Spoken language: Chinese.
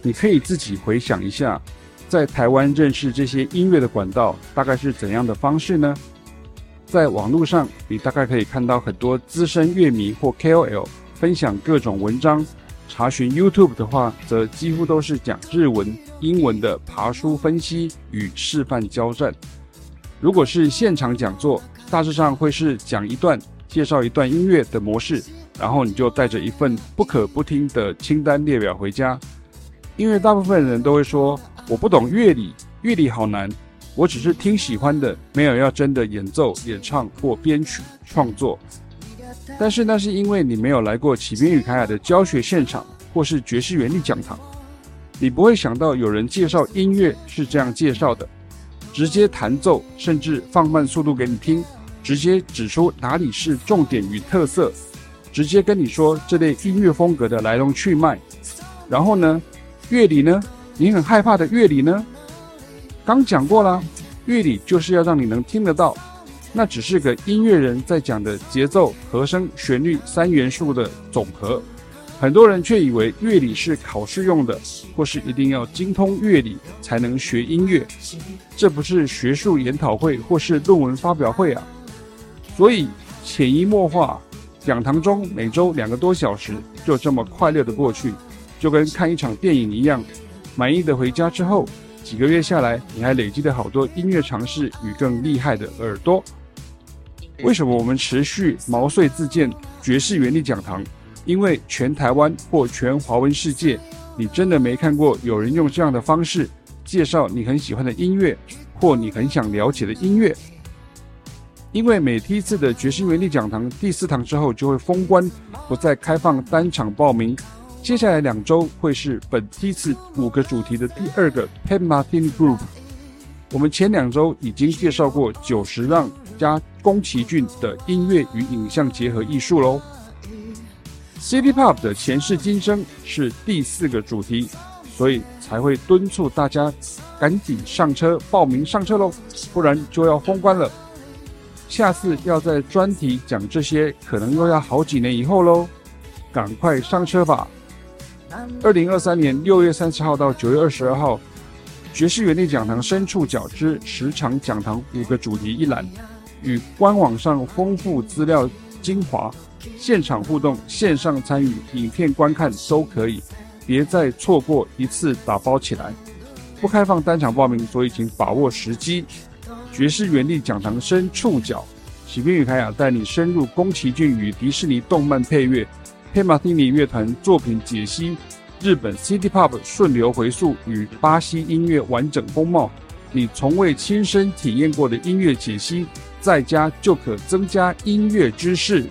你可以自己回想一下，在台湾认识这些音乐的管道大概是怎样的方式呢？在网络上，你大概可以看到很多资深乐迷或 KOL 分享各种文章；查询 YouTube 的话，则几乎都是讲日文、英文的爬书分析与示范交战。如果是现场讲座，大致上会是讲一段、介绍一段音乐的模式，然后你就带着一份不可不听的清单列表回家。因为大部分人都会说，我不懂乐理，乐理好难，我只是听喜欢的，没有要真的演奏、演唱或编曲创作。但是那是因为你没有来过启斌与凯雅的教学现场，或是爵士原理讲堂，你不会想到有人介绍音乐是这样介绍的，直接弹奏，甚至放慢速度给你听，直接指出哪里是重点与特色，直接跟你说这类音乐风格的来龙去脉，然后呢？乐理呢？你很害怕的乐理呢？刚讲过了，乐理就是要让你能听得到，那只是个音乐人在讲的节奏、和声、旋律三元素的总和。很多人却以为乐理是考试用的，或是一定要精通乐理才能学音乐。这不是学术研讨会或是论文发表会啊！所以潜移默化，讲堂中每周两个多小时就这么快乐的过去。就跟看一场电影一样，满意的回家之后，几个月下来，你还累积了好多音乐尝试与更厉害的耳朵。为什么我们持续毛遂自荐爵士原理讲堂？因为全台湾或全华文世界，你真的没看过有人用这样的方式介绍你很喜欢的音乐，或你很想了解的音乐。因为每梯次的爵士原理讲堂第四堂之后就会封关，不再开放单场报名。接下来两周会是本梯次五个主题的第二个 Pat Martin Group。我们前两周已经介绍过久石让加宫崎骏的音乐与影像结合艺术喽。City Pop 的前世今生是第四个主题，所以才会敦促大家赶紧上车报名上车喽，不然就要封关了。下次要在专题讲这些，可能又要好几年以后喽，赶快上车吧。二零二三年六月三十号到九月二十二号，爵士原理讲堂深触角之十场讲堂五个主题一览，与官网上丰富资料精华，现场互动、线上参与、影片观看都可以，别再错过一次打包起来。不开放单场报名，所以请把握时机。爵士原理讲堂深触角，启斌与凯雅带你深入宫崎骏与迪士尼动漫配乐。Pat Metheny 乐团作品解析，日本 City Pop 顺流回溯与巴西音乐完整风貌，你从未亲身体验过的音乐解析，在家就可增加音乐知识。